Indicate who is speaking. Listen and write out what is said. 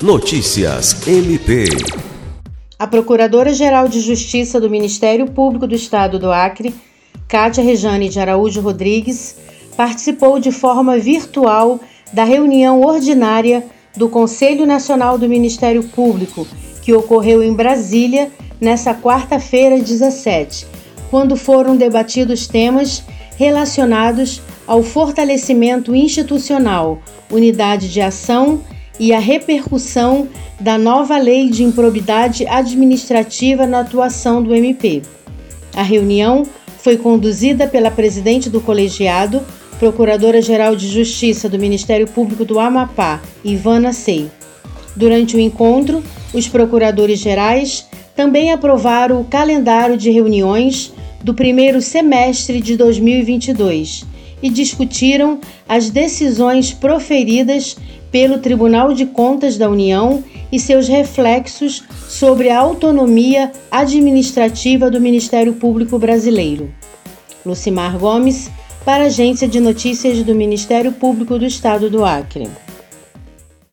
Speaker 1: Notícias MP.
Speaker 2: A Procuradora-Geral de Justiça do Ministério Público do Estado do Acre, Cátia Rejane de Araújo Rodrigues, participou de forma virtual da reunião ordinária do Conselho Nacional do Ministério Público, que ocorreu em Brasília nesta quarta-feira, 17, quando foram debatidos temas relacionados ao fortalecimento institucional, unidade de ação e a repercussão da nova lei de improbidade administrativa na atuação do MP. A reunião foi conduzida pela presidente do colegiado, Procuradora-Geral de Justiça do Ministério Público do Amapá, Ivana Sei. Durante o encontro, os procuradores gerais também aprovaram o calendário de reuniões do primeiro semestre de 2022 e discutiram as decisões proferidas pelo Tribunal de Contas da União e seus reflexos sobre a autonomia administrativa do Ministério Público Brasileiro. Lucimar Gomes, para a Agência de Notícias do Ministério Público do Estado do Acre.